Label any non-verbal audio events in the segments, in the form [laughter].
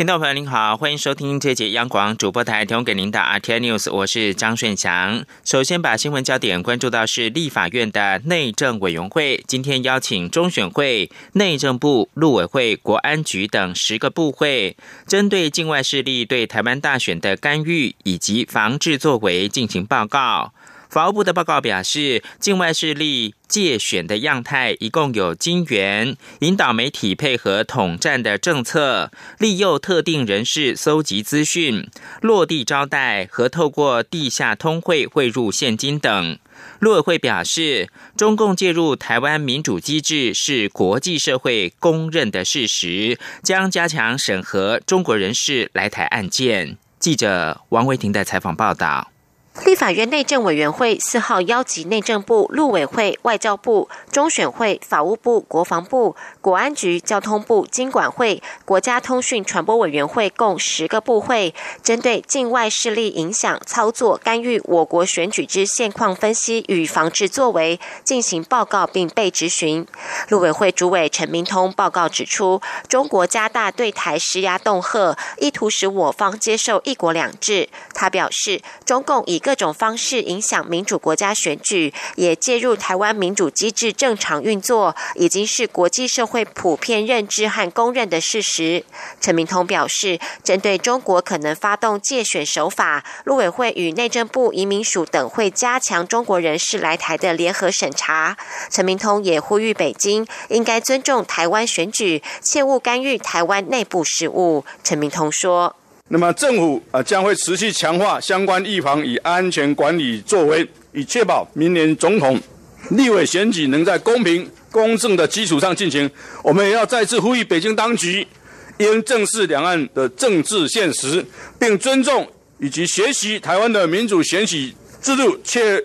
听众朋友您好，欢迎收听这节央广主播台提供给您的 RT News，我是张顺祥。首先把新闻焦点关注到是立法院的内政委员会，今天邀请中选会、内政部、陆委会、国安局等十个部会，针对境外势力对台湾大选的干预以及防治作为进行报告。法务部的报告表示，境外势力借选的样态一共有金元，引导媒体配合统战的政策，利诱特定人士搜集资讯，落地招待和透过地下通汇汇入现金等。陆委会表示，中共介入台湾民主机制是国际社会公认的事实，将加强审核中国人士来台案件。记者王维婷的采访报道。立法院内政委员会四号邀集内政部、陆委会、外交部、中选会、法务部、国防部、国安局、交通部、经管会、国家通讯传播委员会共十个部会，针对境外势力影响、操作、干预我国选举之现况分析与防治作为进行报告，并被质询。陆委会主委陈明通报告指出，中国加大对台施压恫吓，意图使我方接受一国两制。他表示，中共以各种方式影响民主国家选举，也介入台湾民主机制正常运作，已经是国际社会普遍认知和公认的事实。陈明通表示，针对中国可能发动借选手法，陆委会与内政部移民署等会加强中国人士来台的联合审查。陈明通也呼吁北京应该尊重台湾选举，切勿干预台湾内部事务。陈明通说。那么政府啊将会持续强化相关预防与安全管理作为，以确保明年总统、立委选举能在公平公正的基础上进行。我们也要再次呼吁北京当局应正视两岸的政治现实，并尊重以及学习台湾的民主选举制度，切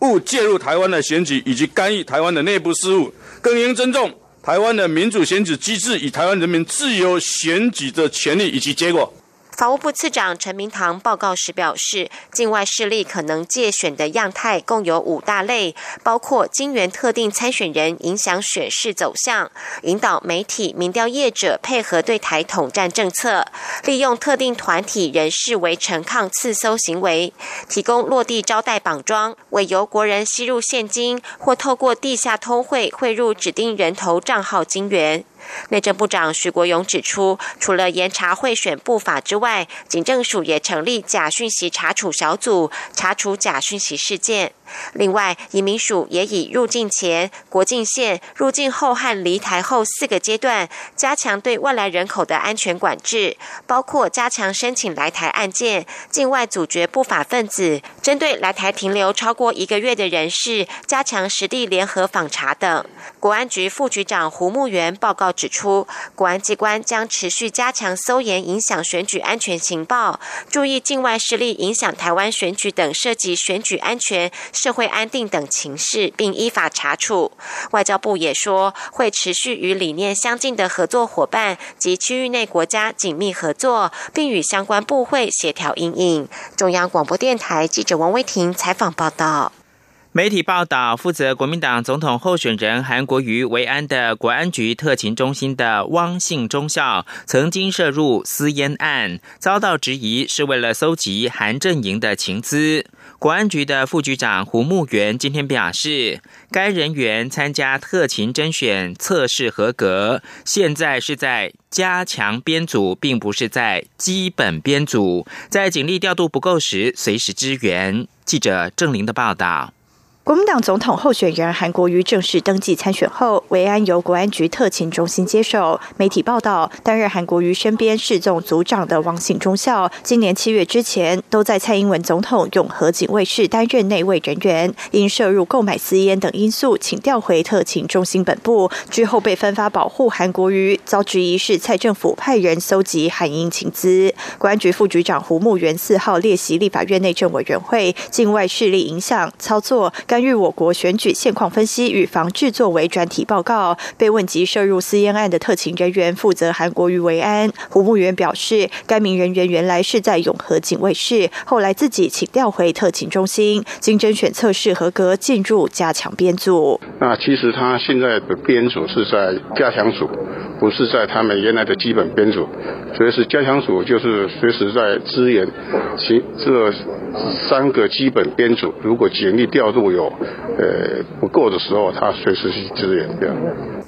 勿介入台湾的选举以及干预台湾的内部事务，更应尊重台湾的民主选举机制与台湾人民自由选举的权利以及结果。法务部次长陈明堂报告时表示，境外势力可能借选的样态共有五大类，包括金援特定参选人影响选势走向，引导媒体、民调业者配合对台统战政策，利用特定团体人士为陈抗刺搜行为，提供落地招待绑桩，为由国人吸入现金或透过地下通汇汇入指定人头账号金元。内政部长徐国勇指出，除了严查贿选不法之外，警政署也成立假讯息查处小组，查处假讯息事件。另外，移民署也以入境前、国境线、入境后和离台后四个阶段，加强对外来人口的安全管制，包括加强申请来台案件、境外阻绝不法分子、针对来台停留超过一个月的人士，加强实地联合访查等。国安局副局长胡慕元报告指出，国安机关将持续加强搜研影响选举安全情报，注意境外势力影响台湾选举等涉及选举安全。社会安定等情势，并依法查处。外交部也说，会持续与理念相近的合作伙伴及区域内国家紧密合作，并与相关部会协调应应。中央广播电台记者王威婷采访报道。媒体报道，负责国民党总统候选人韩国瑜维安的国安局特勤中心的汪姓中校，曾经涉入私烟案，遭到质疑是为了搜集韩阵营的情资。国安局的副局长胡慕元今天表示，该人员参加特勤甄选测试合格，现在是在加强编组，并不是在基本编组，在警力调度不够时随时支援。记者郑玲的报道。国民党总统候选人韩国瑜正式登记参选后，维安由国安局特勤中心接手。媒体报道，担任韩国瑜身边侍纵组长的王姓中校，今年七月之前都在蔡英文总统永和警卫室担任内卫人员，因涉入购买私烟等因素，请调回特勤中心本部，之后被分发保护韩国瑜，遭质疑是蔡政府派人搜集韩英情资。国安局副局长胡慕元四号列席立法院内政委员会，境外势力影响操作。参与我国选举现况分析与防治作为专题报告。被问及涉入私烟案的特勤人员负责韩国瑜维安，胡务员表示，该名人员原来是在永和警卫室，后来自己请调回特勤中心，经甄选测试合格，进入加强编组。那其实他现在的编组是在加强组，不是在他们原来的基本编组，所以是加强组就是随时在支援其这三个基本编组，如果警力调度有呃不够的时候，他随时去支援这样。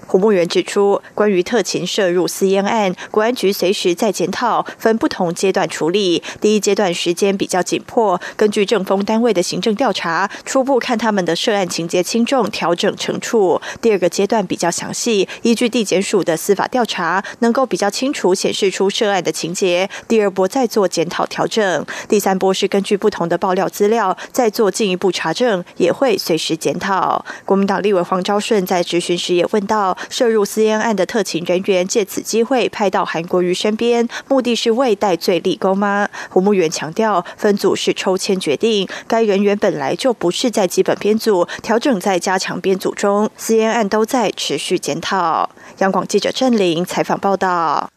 胡慕元指出，关于特勤涉入私烟案，国安局随时在检讨，分不同阶段处理。第一阶段时间比较紧迫，根据政风单位的行政调查，初步看他们的涉案情节轻重，调整惩处。第二个阶段比较详细，依据地检署的司法调查，能够比较清楚显示出涉案的情节。第二波再做检讨调整，第三波是根据不同的爆料资料再做进一步查证，也会随时检讨。国民党立委黄昭顺在质询时也问到。涉入私烟案的特勤人员借此机会派到韩国瑜身边，目的是为戴罪立功吗？胡慕元强调，分组是抽签决定，该人员本来就不是在基本编组，调整在加强编组中，私烟案都在持续检讨。央广记者郑玲采访报道。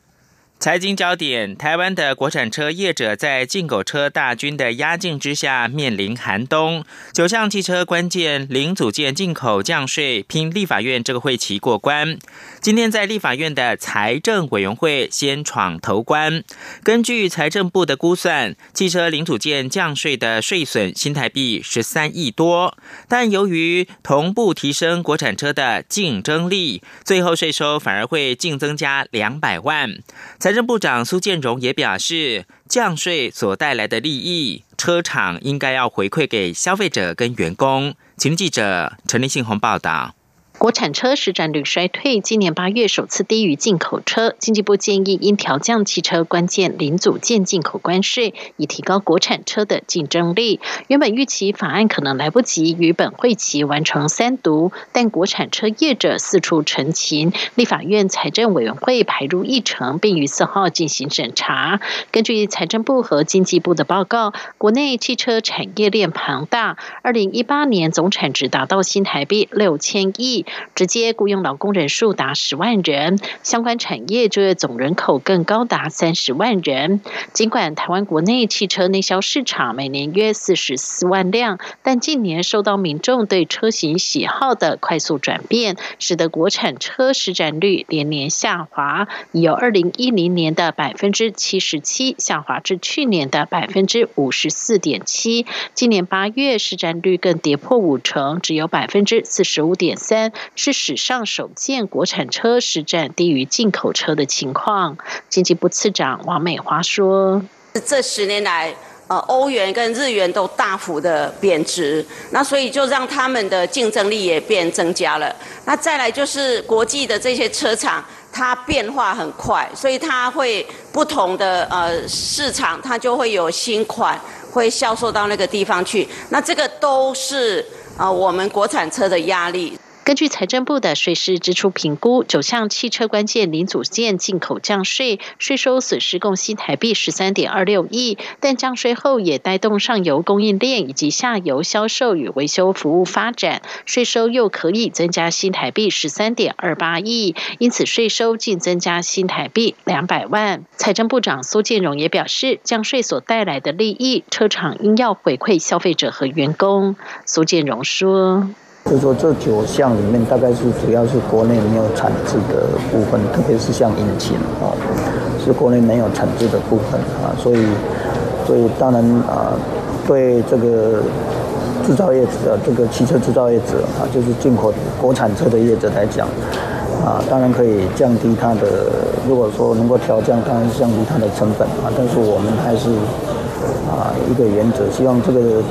财经焦点：台湾的国产车业者在进口车大军的压境之下，面临寒冬。九项汽车关键零组件进口降税，拼立法院这个会期过关。今天在立法院的财政委员会先闯头关。根据财政部的估算，汽车零组件降税的税损新台币十三亿多，但由于同步提升国产车的竞争力，最后税收反而会净增加两百万。财政部长苏建荣也表示，降税所带来的利益，车厂应该要回馈给消费者跟员工。请记者陈立信宏报道。国产车市占率衰退，今年八月首次低于进口车。经济部建议应调降汽车关键零组件进口关税，以提高国产车的竞争力。原本预期法案可能来不及于本会期完成三读，但国产车业者四处陈情，立法院财政委员会排入议程，并于四号进行审查。根据财政部和经济部的报告，国内汽车产业链庞大，二零一八年总产值达到新台币六千亿。直接雇佣劳工人数达十万人，相关产业就业总人口更高达三十万人。尽管台湾国内汽车内销市场每年约四十四万辆，但近年受到民众对车型喜好的快速转变，使得国产车市占率连年下滑，由二零一零年的百分之七十七下滑至去年的百分之五十四点七。今年八月市占率更跌破五成，只有百分之四十五点三。是史上首见国产车实占低于进口车的情况。经济部次长王美华说：“这十年来，呃，欧元跟日元都大幅的贬值，那所以就让他们的竞争力也变增加了。那再来就是国际的这些车厂，它变化很快，所以它会不同的呃市场，它就会有新款会销售到那个地方去。那这个都是啊我们国产车的压力。”根据财政部的税收支出评估，九项汽车关键零组件进口降税，税收损失共新台币十三点二六亿。但降税后也带动上游供应链以及下游销售与维修服务发展，税收又可以增加新台币十三点二八亿，因此税收净增加新台币两百万。财政部长苏建荣也表示，降税所带来的利益，车厂应要回馈消费者和员工。苏建荣说。就是说，这九项里面大概是主要是国内没有产制的部分，特别是像引擎啊，是国内没有产制的部分啊，所以，所以当然啊，对这个制造业者，这个汽车制造业者啊，就是进口国产车的业者来讲，啊，当然可以降低它的，如果说能够调降，当然降低它的成本啊，但是我们还是啊一个原则，希望这个。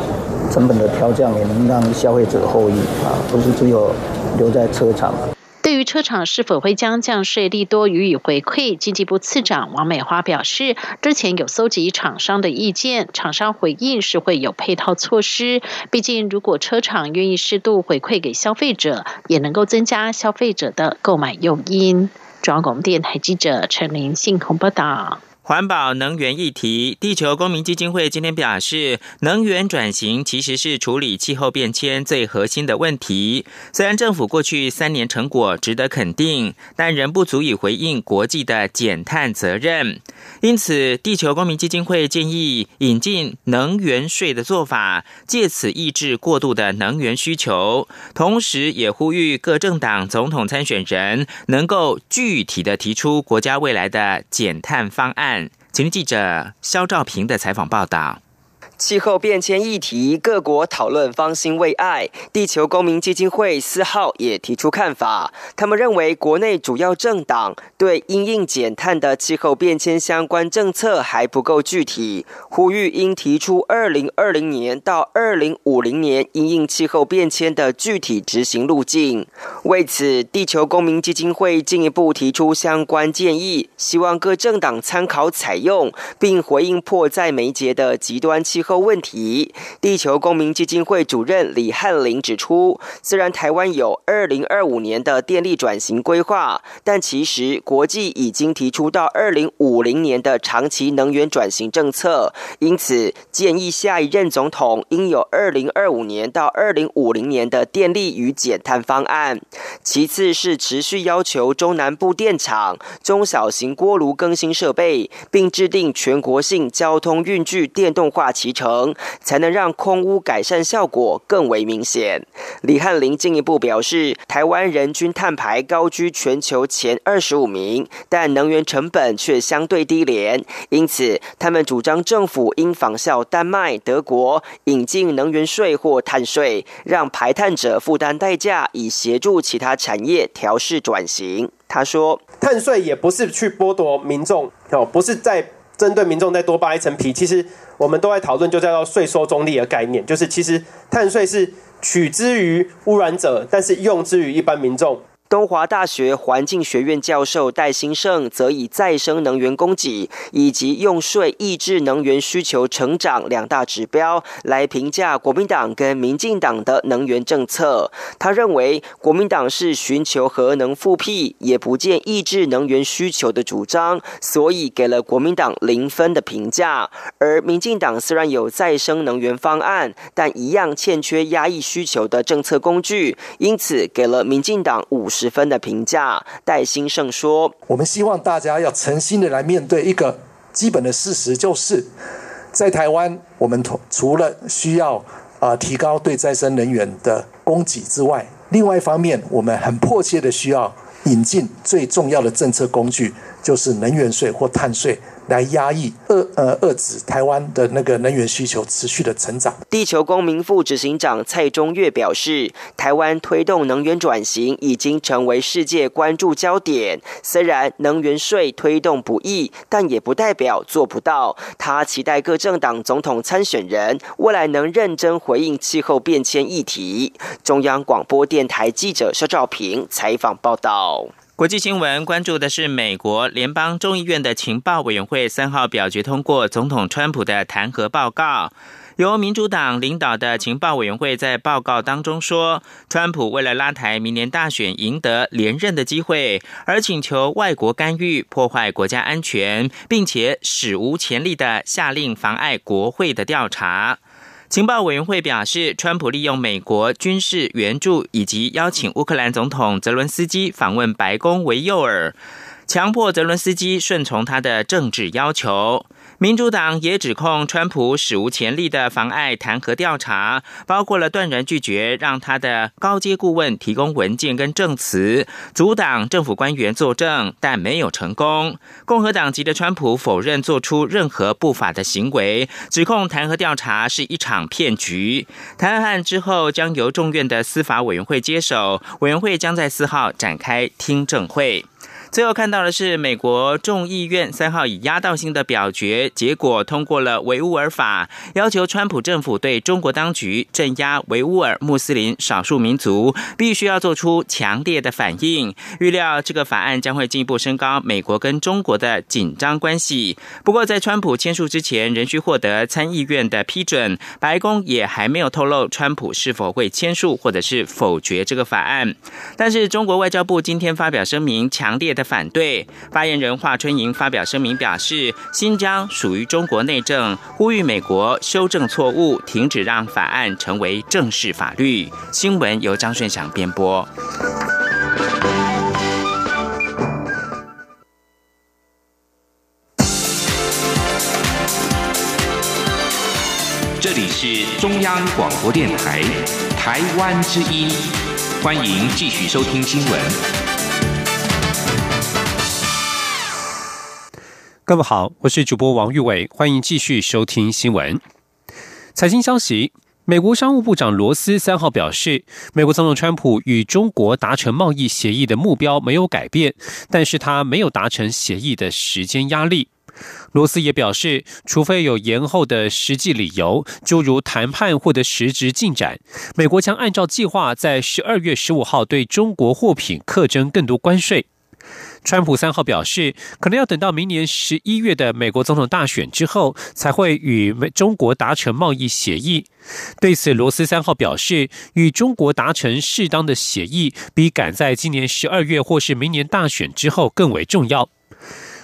成本的调降也能让消费者获益啊，不是只有留在车厂。对于车厂是否会将降税利多予以回馈，经济部次长王美花表示，之前有搜集厂商的意见，厂商回应是会有配套措施。毕竟，如果车厂愿意适度回馈给消费者，也能够增加消费者的购买诱因。中央广播电台记者陈玲信报道。环保能源议题，地球公民基金会今天表示，能源转型其实是处理气候变迁最核心的问题。虽然政府过去三年成果值得肯定，但仍不足以回应国际的减碳责任。因此，地球公民基金会建议引进能源税的做法，借此抑制过度的能源需求。同时，也呼吁各政党总统参选人能够具体的提出国家未来的减碳方案。请听记者肖兆平的采访报道。气候变迁议题，各国讨论方兴未艾。地球公民基金会四号也提出看法，他们认为国内主要政党对因应减碳的气候变迁相关政策还不够具体，呼吁应提出二零二零年到二零五零年因应气候变迁的具体执行路径。为此，地球公民基金会进一步提出相关建议，希望各政党参考采用，并回应迫在眉睫的极端气候。个问题，地球公民基金会主任李汉林指出，虽然台湾有二零二五年的电力转型规划，但其实国际已经提出到二零五零年的长期能源转型政策，因此建议下一任总统应有二零二五年到二零五零年的电力与减碳方案。其次是持续要求中南部电厂中小型锅炉更新设备，并制定全国性交通运具电动化。成才能让空污改善效果更为明显。李汉林进一步表示，台湾人均碳排高居全球前二十五名，但能源成本却相对低廉，因此他们主张政府应仿效丹麦、德国引进能源税或碳税，让排碳者负担代价，以协助其他产业调试转型。他说，碳税也不是去剥夺民众哦，不是在针对民众再多扒一层皮，其实。我们都在讨论，就叫做税收中立的概念，就是其实碳税是取之于污染者，但是用之于一般民众。东华大学环境学院教授戴兴盛则以再生能源供给以及用税抑制能源需求成长两大指标来评价国民党跟民进党的能源政策。他认为，国民党是寻求核能复辟，也不见抑制能源需求的主张，所以给了国民党零分的评价。而民进党虽然有再生能源方案，但一样欠缺压抑需求的政策工具，因此给了民进党五十。分的评价，戴兴盛说：“我们希望大家要诚心的来面对一个基本的事实，就是在台湾，我们除了需要啊提高对再生能源的供给之外，另外一方面，我们很迫切的需要引进最重要的政策工具，就是能源税或碳税。”来压抑遏呃遏制台湾的那个能源需求持续的成长。地球公民副执行长蔡中岳表示，台湾推动能源转型已经成为世界关注焦点。虽然能源税推动不易，但也不代表做不到。他期待各政党总统参选人未来能认真回应气候变迁议题。中央广播电台记者肖兆平采访报道。国际新闻关注的是，美国联邦众议院的情报委员会三号表决通过总统川普的弹劾报告。由民主党领导的情报委员会在报告当中说，川普为了拉抬明年大选赢得连任的机会，而请求外国干预破坏国家安全，并且史无前例的下令妨碍国会的调查。情报委员会表示，川普利用美国军事援助以及邀请乌克兰总统泽伦斯基访问白宫为诱饵，强迫泽伦斯基顺从他的政治要求。民主党也指控川普史无前例的妨碍弹劾调查，包括了断然拒绝让他的高阶顾问提供文件跟证词，阻挡政府官员作证，但没有成功。共和党籍的川普否认做出任何不法的行为，指控弹劾调查是一场骗局。弹劾案之后将由众院的司法委员会接手，委员会将在四号展开听证会。最后看到的是，美国众议院三号以压倒性的表决结果通过了维吾尔法，要求川普政府对中国当局镇压维吾尔穆斯林少数民族，必须要做出强烈的反应。预料这个法案将会进一步升高美国跟中国的紧张关系。不过，在川普签署之前，仍需获得参议院的批准。白宫也还没有透露川普是否会签署或者是否决这个法案。但是，中国外交部今天发表声明，强烈。的反对。发言人华春莹发表声明表示，新疆属于中国内政，呼吁美国修正错误，停止让法案成为正式法律。新闻由张顺祥编播。这里是中央广播电台台湾之音，欢迎继续收听新闻。各位好，我是主播王玉伟，欢迎继续收听新闻。财经消息：美国商务部长罗斯三号表示，美国总统川普与中国达成贸易协议的目标没有改变，但是他没有达成协议的时间压力。罗斯也表示，除非有延后的实际理由，诸如谈判获得实质进展，美国将按照计划在十二月十五号对中国货品课征更多关税。川普三号表示，可能要等到明年十一月的美国总统大选之后，才会与美中国达成贸易协议。对此，罗斯三号表示，与中国达成适当的协议，比赶在今年十二月或是明年大选之后更为重要。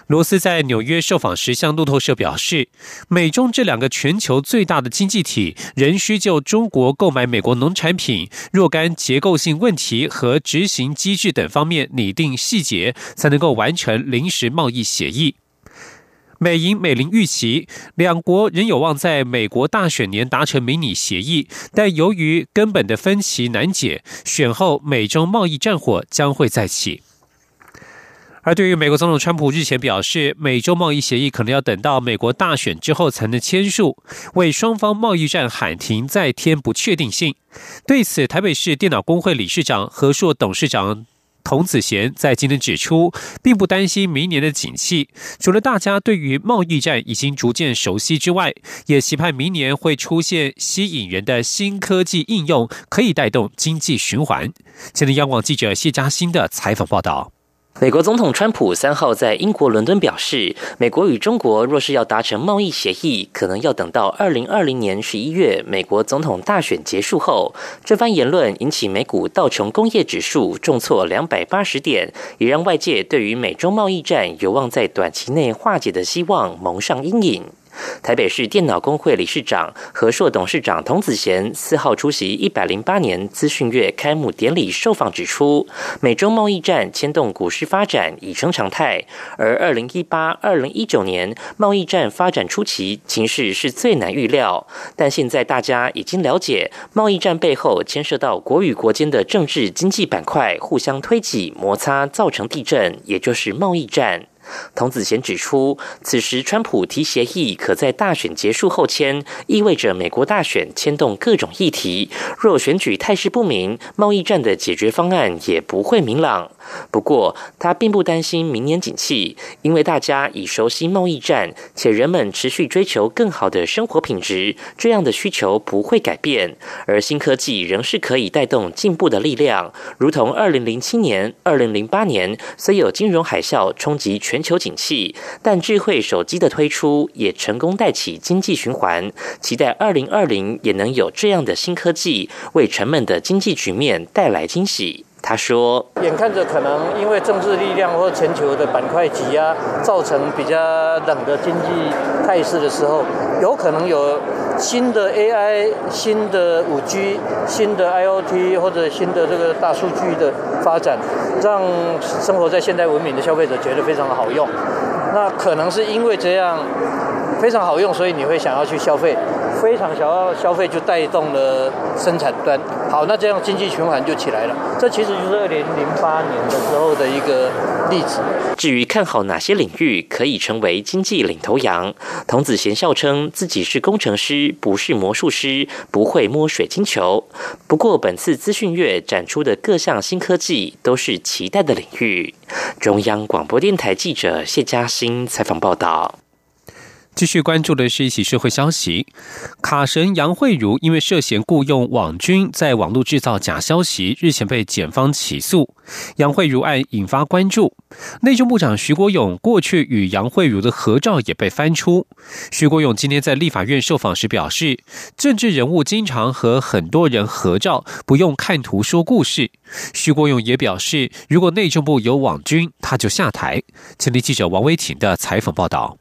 罗斯在纽约受访时向路透社表示，美中这两个全球最大的经济体仍需就中国购买美国农产品若干结构性问题和执行机制等方面拟定细节，才能够完成临时贸易协议。美银美林预期，两国仍有望在美国大选年达成迷你协议，但由于根本的分歧难解，选后美中贸易战火将会再起。而对于美国总统川普日前表示，美洲贸易协议可能要等到美国大选之后才能签署，为双方贸易战喊停再添不确定性。对此，台北市电脑工会理事长和硕董事长童子贤在今天指出，并不担心明年的景气。除了大家对于贸易战已经逐渐熟悉之外，也期盼明年会出现吸引人的新科技应用，可以带动经济循环。前的央广记者谢嘉欣的采访报道。美国总统川普三号在英国伦敦表示，美国与中国若是要达成贸易协议，可能要等到二零二零年十一月美国总统大选结束后。这番言论引起美股道琼工业指数重挫两百八十点，也让外界对于美中贸易战有望在短期内化解的希望蒙上阴影。台北市电脑工会理事长和硕董事长童子贤四号出席一百零八年资讯月开幕典礼受访指出，美中贸易战牵动股市发展已成常态，而二零一八、二零一九年贸易战发展初期情势是最难预料，但现在大家已经了解，贸易战背后牵涉到国与国间的政治经济板块互相推挤摩擦，造成地震，也就是贸易战。童子贤指出，此时川普提协议可在大选结束后签，意味着美国大选牵动各种议题。若选举态势不明，贸易战的解决方案也不会明朗。不过，他并不担心明年景气，因为大家已熟悉贸易战，且人们持续追求更好的生活品质，这样的需求不会改变。而新科技仍是可以带动进步的力量，如同二零零七年、二零零八年，虽有金融海啸冲击全全球景气，但智慧手机的推出也成功带起经济循环。期待二零二零也能有这样的新科技，为沉闷的经济局面带来惊喜。他说：“眼看着可能因为政治力量或全球的板块挤压，造成比较冷的经济态势的时候，有可能有新的 AI、新的五 G、新的 IOT 或者新的这个大数据的发展，让生活在现代文明的消费者觉得非常的好用。那可能是因为这样非常好用，所以你会想要去消费。”非常想要消费，就带动了生产端。好，那这样经济循环就起来了。这其实就是二零零八年的时候的一个例子。至于看好哪些领域可以成为经济领头羊，童子贤笑称自己是工程师，不是魔术师，不会摸水晶球。不过，本次资讯月展出的各项新科技都是期待的领域。中央广播电台记者谢嘉欣采访报道。继续关注的是一起社会消息，卡神杨慧茹因为涉嫌雇佣网军在网络制造假消息，日前被检方起诉。杨慧茹案引发关注，内政部长徐国勇过去与杨慧茹的合照也被翻出。徐国勇今天在立法院受访时表示，政治人物经常和很多人合照，不用看图说故事。徐国勇也表示，如果内政部有网军，他就下台。前立记者王威婷的采访报道。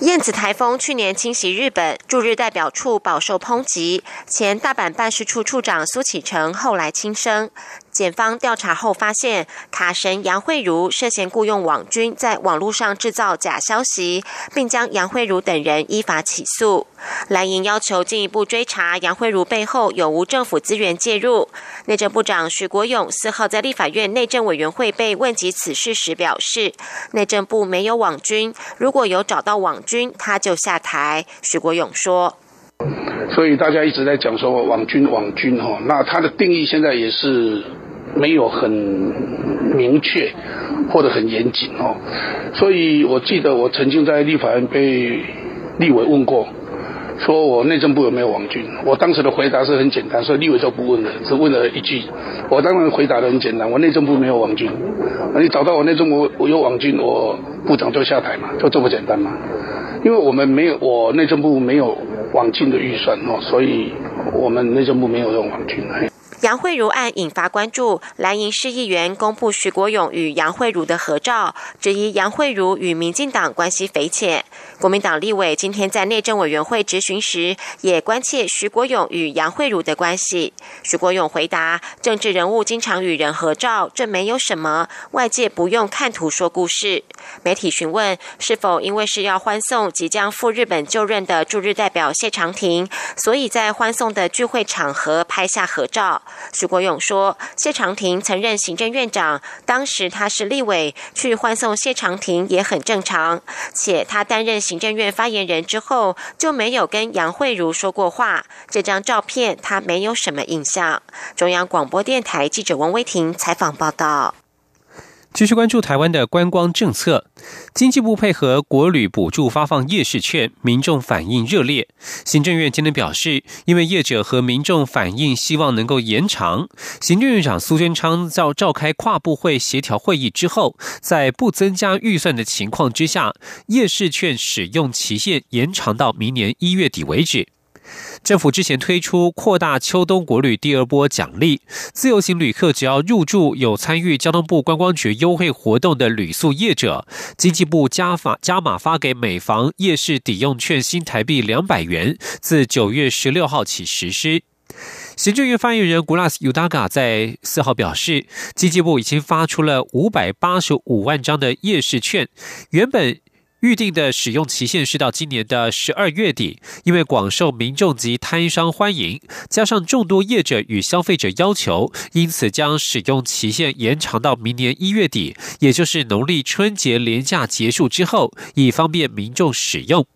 燕子台风去年侵袭日本，驻日代表处饱受抨击。前大阪办事处处长苏启成后来轻生。检方调查后发现，卡神杨慧茹涉嫌雇佣网军在网络上制造假消息，并将杨慧茹等人依法起诉。蓝营要求进一步追查杨慧茹背后有无政府资源介入。内政部长徐国勇四号在立法院内政委员会被问及此事时表示，内政部没有网军，如果有找到网军，他就下台。徐国勇说：“所以大家一直在讲说网军，网军哈，那他的定义现在也是。”没有很明确或者很严谨哦，所以我记得我曾经在立法院被立委问过，说我内政部有没有网军？我当时的回答是很简单，所以立委就不问了，只问了一句。我当然回答的很简单，我内政部没有网军。你找到我内政部我有网军，我部长就下台嘛，就这么简单嘛。因为我们没有，我内政部没有网军的预算哦，所以我们内政部没有用网军。杨慧茹案引发关注，蓝营市议员公布徐国勇与杨慧茹的合照，质疑杨慧茹与民进党关系匪浅。国民党立委今天在内政委员会质询时，也关切徐国勇与杨慧茹的关系。徐国勇回答：政治人物经常与人合照，这没有什么，外界不用看图说故事。媒体询问是否因为是要欢送即将赴日本就任的驻日代表谢长廷，所以在欢送的聚会场合拍下合照。徐国勇说：“谢长廷曾任行政院长，当时他是立委，去欢送谢长廷也很正常。且他担任行政院发言人之后，就没有跟杨慧茹说过话。这张照片他没有什么印象。”中央广播电台记者王威婷采访报道。继续关注台湾的观光政策，经济部配合国旅补助发放夜市券，民众反应热烈。行政院今天表示，因为业者和民众反映希望能够延长，行政院长苏贞昌在召开跨部会协调会议之后，在不增加预算的情况之下，夜市券使用期限延长到明年一月底为止。政府之前推出扩大秋冬国旅第二波奖励，自由行旅客只要入住有参与交通部观光局优惠活动的旅宿业者，经济部加法加码发给每房夜市抵用券新台币两百元，自九月十六号起实施。行政院发言人古拉斯尤达嘎在四号表示，经济部已经发出了五百八十五万张的夜市券，原本。预定的使用期限是到今年的十二月底，因为广受民众及摊商欢迎，加上众多业者与消费者要求，因此将使用期限延长到明年一月底，也就是农历春节连假结束之后，以方便民众使用。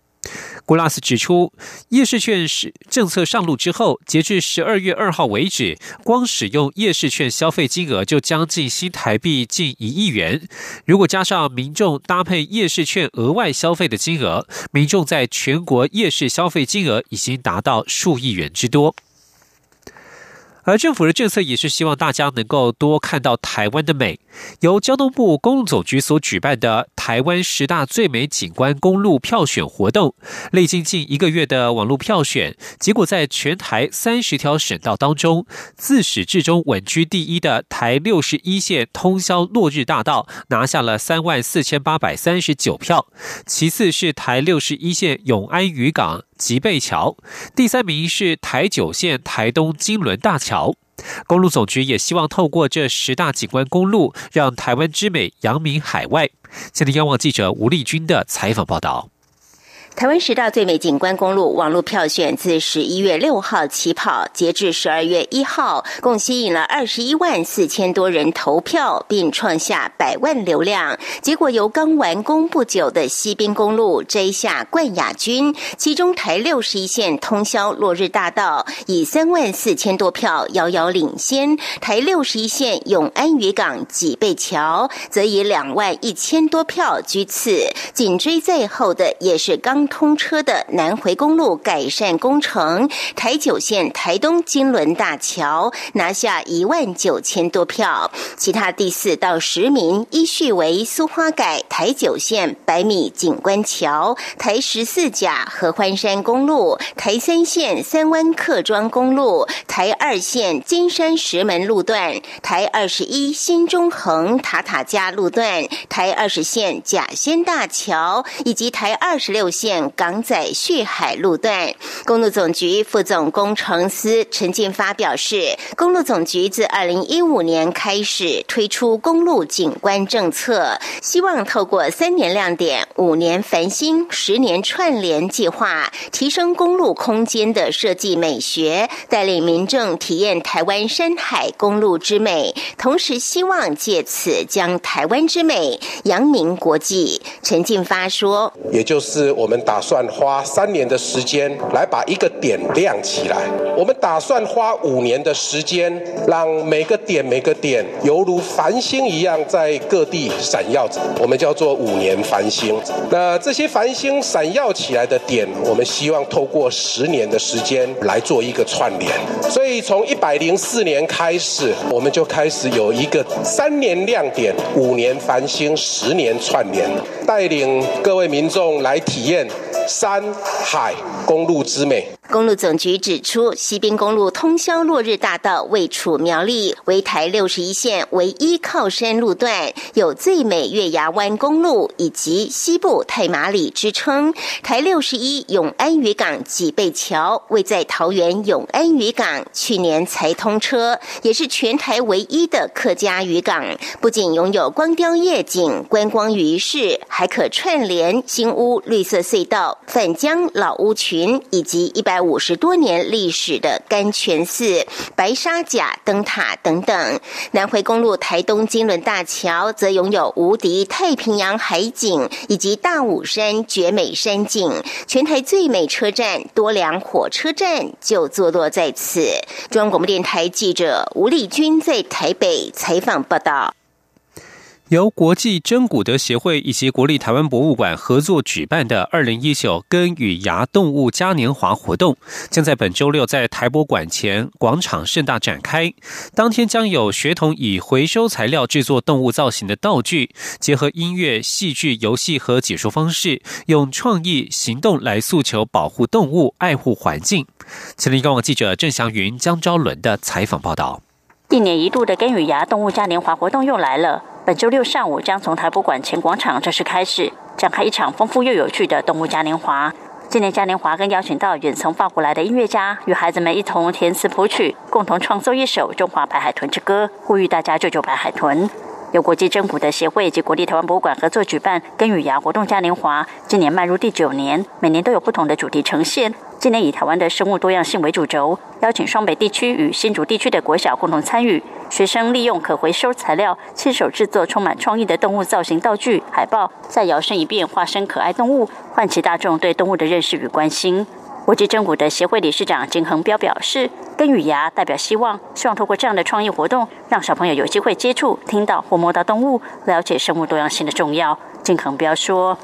古拉斯指出，夜市券是政策上路之后，截至十二月二号为止，光使用夜市券消费金额就将近新台币近一亿元。如果加上民众搭配夜市券额外消费的金额，民众在全国夜市消费金额已经达到数亿元之多。而政府的政策也是希望大家能够多看到台湾的美。由交通部公路总局所举办的台湾十大最美景观公路票选活动，历经近一个月的网络票选，结果在全台三十条省道当中，自始至终稳居第一的台六十一线通宵落日大道拿下了三万四千八百三十九票，其次是台六十一线永安渔港。吉贝桥，第三名是台九线台东金轮大桥。公路总局也希望透过这十大景观公路，让台湾之美扬名海外。现在，央望记者吴丽君的采访报道。台湾十大最美景观公路网络票选自十一月六号起跑，截至十二月一号，共吸引了二十一万四千多人投票，并创下百万流量。结果由刚完工不久的西滨公路摘下冠亚军，其中台六十一线通宵落日大道以三万四千多票遥遥领先，台六十一线永安渔港脊背桥则以两万一千多票居次，紧追在后的也是刚。通车的南回公路改善工程，台九线台东金轮大桥拿下一万九千多票，其他第四到十名依序为苏花改台九线百米景观桥、台十四甲合欢山公路、台三线三湾客庄公路、台二线金山石门路段、台二十一新中横塔塔加路段、台二十线甲仙大桥以及台二十六线港仔旭海路段。公路总局副总工程师陈进发表示，公路总局自二零一五年开始推出公路景观政策，希望透过三年亮点、五年繁星、十年串联计划，提升公路空间的设计美学，带领民众体验台湾山海公路之美，同时希望借此将台湾之美扬名国际。陈进发说：“也就是我们打算花三年的时间来把一个点亮起来，我们打算花五年的时间，让每个点每个点犹如繁星一样在各地闪耀着，我们叫做五年繁星。那这些繁星闪耀起来的点，我们希望透过十年的时间来做一个串联。所以从一百零四年开始，我们就开始有一个三年亮点、五年繁星、十年串联，带领各位民众来体验山海公路之美。公路总局指出，西滨公路通宵落日大道位处苗栗，为台六十一线唯一靠山路段，有最美月牙湾公路以及西部太马里之称。台六十一永安渔港脊背桥位在桃园永安渔港，去年才通车，也是全台唯一的客家渔港。不仅拥有光雕夜景、观光鱼市，还可串联新屋绿色隧道、反江老屋群以及一百。五十多年历史的甘泉寺、白沙甲灯塔等等，南回公路台东金轮大桥则拥有无敌太平洋海景以及大武山绝美山景，全台最美车站多良火车站就坐落在此。中央广播电台记者吴丽君在台北采访报道。由国际真古德协会以及国立台湾博物馆合作举办的二零一九根与牙动物嘉年华活动，将在本周六在台博馆前广场盛大展开。当天将有学童以回收材料制作动物造型的道具，结合音乐、戏剧、游戏和解说方式，用创意行动来诉求保护动物、爱护环境。前立刚网记者郑祥云、江昭伦的采访报道。一年一度的根与牙动物嘉年华活动又来了。本周六上午将从台博馆前广场正式开始，展开一场丰富又有趣的动物嘉年华。今年嘉年华更邀请到远从法国来的音乐家，与孩子们一同填词谱曲，共同创作一首《中华白海豚之歌》，呼吁大家救救白海豚。由国际珍古的协会及国立台湾博物馆合作举办根与牙活动嘉年华，今年迈入第九年，每年都有不同的主题呈现。今年以台湾的生物多样性为主轴，邀请双北地区与新竹地区的国小共同参与。学生利用可回收材料，亲手制作充满创意的动物造型道具、海报，再摇身一变化身可爱动物，唤起大众对动物的认识与关心。国际真古的协会理事长金恒彪表示：“根与芽代表希望，希望透过这样的创意活动，让小朋友有机会接触、听到或摸到动物，了解生物多样性的重要。”金恒彪说：“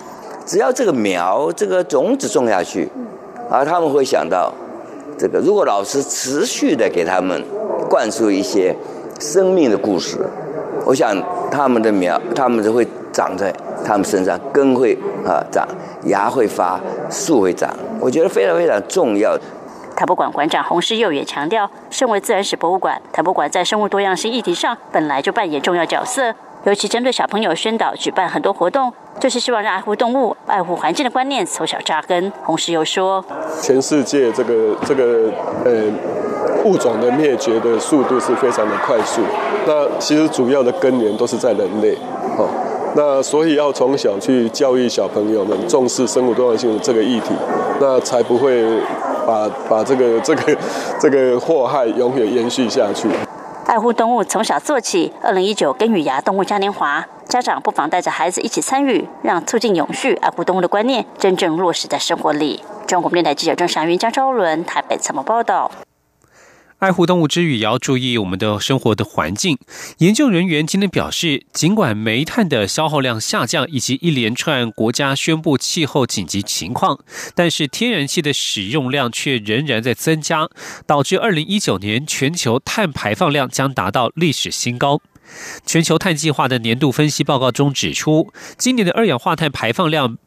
只要这个苗、这个种子种下去。”而他们会想到，这个如果老师持续的给他们灌输一些生命的故事，我想他们的苗，他们就会长在他们身上，根会啊长，芽会发，树会长。我觉得非常非常重要。台博馆馆长洪世佑也强调，身为自然史博物馆，台博馆在生物多样性议题上本来就扮演重要角色。尤其针对小朋友宣导，举办很多活动，就是希望让爱护动物、爱护环境的观念从小扎根。洪世佑说，全世界这个这个呃物种的灭绝的速度是非常的快速，那其实主要的根源都是在人类，哦，那所以要从小去教育小朋友们重视生物多样性的这个议题，那才不会把把这个 [laughs] 这个这个祸害永远延续下去。爱护动物从小做起。二零一九根与芽动物嘉年华，家长不妨带着孩子一起参与，让促进永续爱护动物的观念真正落实在生活里。中国电台记者郑祥云、江昭伦台北采访报道。爱护动物之余，也要注意我们的生活的环境。研究人员今天表示，尽管煤炭的消耗量下降，以及一连串国家宣布气候紧急情况，但是天然气的使用量却仍然在增加，导致二零一九年全球碳排放量将达到历史新高。全球碳计划的年度分析报告中指出，今年的二氧化碳排放量。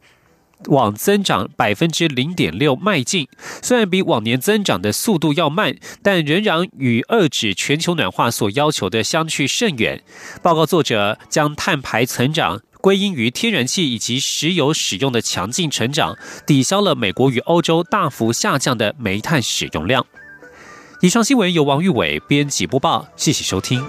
往增长百分之零点六迈进，虽然比往年增长的速度要慢，但仍然与遏制全球暖化所要求的相去甚远。报告作者将碳排成长归因于天然气以及石油使用的强劲成长，抵消了美国与欧洲大幅下降的煤炭使用量。以上新闻由王玉伟编辑播报，谢谢收听。